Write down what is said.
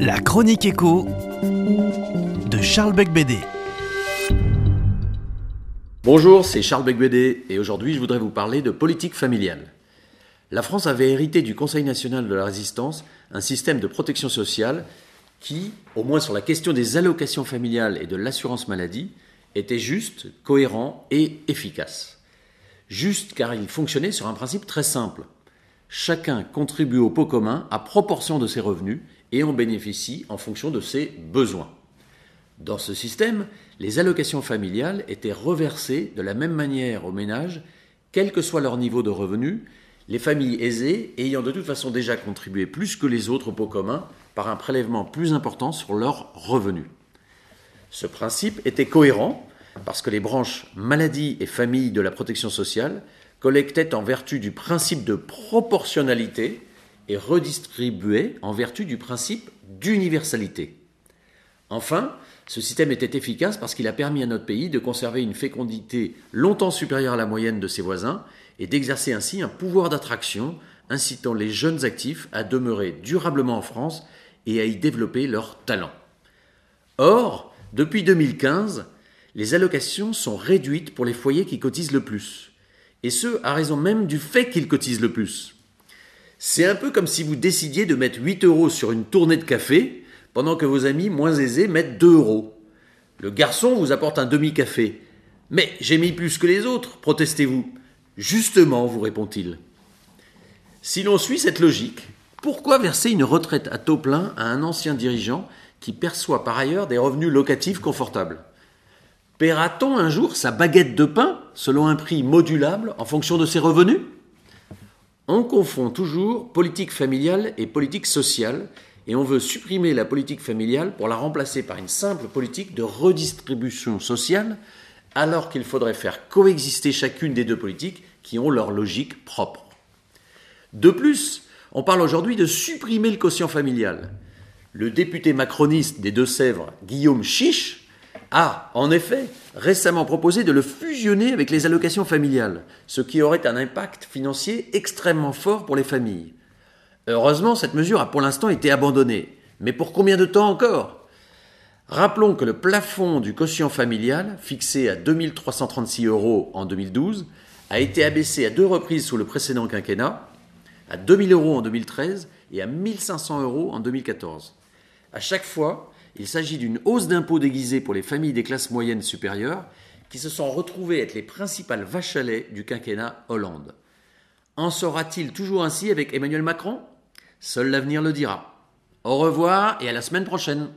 La chronique écho de Charles Becbédé. Bonjour, c'est Charles Becbédé et aujourd'hui je voudrais vous parler de politique familiale. La France avait hérité du Conseil national de la résistance un système de protection sociale qui, au moins sur la question des allocations familiales et de l'assurance maladie, était juste, cohérent et efficace. Juste car il fonctionnait sur un principe très simple. Chacun contribue au pot commun à proportion de ses revenus et en bénéficie en fonction de ses besoins. Dans ce système, les allocations familiales étaient reversées de la même manière aux ménages, quel que soit leur niveau de revenus, les familles aisées ayant de toute façon déjà contribué plus que les autres au pot commun par un prélèvement plus important sur leurs revenus. Ce principe était cohérent parce que les branches maladie et famille de la protection sociale collectaient en vertu du principe de proportionnalité et redistribuaient en vertu du principe d'universalité. Enfin, ce système était efficace parce qu'il a permis à notre pays de conserver une fécondité longtemps supérieure à la moyenne de ses voisins et d'exercer ainsi un pouvoir d'attraction incitant les jeunes actifs à demeurer durablement en France et à y développer leurs talents. Or, depuis 2015, les allocations sont réduites pour les foyers qui cotisent le plus, et ce, à raison même du fait qu'ils cotisent le plus. C'est un peu comme si vous décidiez de mettre 8 euros sur une tournée de café, pendant que vos amis moins aisés mettent 2 euros. Le garçon vous apporte un demi-café. Mais j'ai mis plus que les autres, protestez-vous. Justement, vous répond-il. Si l'on suit cette logique, pourquoi verser une retraite à taux plein à un ancien dirigeant qui perçoit par ailleurs des revenus locatifs confortables? Paiera-t-on un jour sa baguette de pain selon un prix modulable en fonction de ses revenus? On confond toujours politique familiale et politique sociale et on veut supprimer la politique familiale pour la remplacer par une simple politique de redistribution sociale alors qu'il faudrait faire coexister chacune des deux politiques qui ont leur logique propre. De plus, on parle aujourd'hui de supprimer le quotient familial. Le député macroniste des Deux-Sèvres, Guillaume Chiche, a, en effet, récemment proposé de le fusionner avec les allocations familiales, ce qui aurait un impact financier extrêmement fort pour les familles. Heureusement, cette mesure a pour l'instant été abandonnée. Mais pour combien de temps encore? Rappelons que le plafond du quotient familial, fixé à 2336 euros en 2012, a été abaissé à deux reprises sous le précédent quinquennat, à 2000 euros en 2013 et à 1500 euros en 2014. À chaque fois, il s'agit d'une hausse d'impôts déguisée pour les familles des classes moyennes supérieures qui se sont retrouvées être les principales vaches à lait du quinquennat Hollande. En sera-t-il toujours ainsi avec Emmanuel Macron? Seul l'avenir le dira. Au revoir et à la semaine prochaine.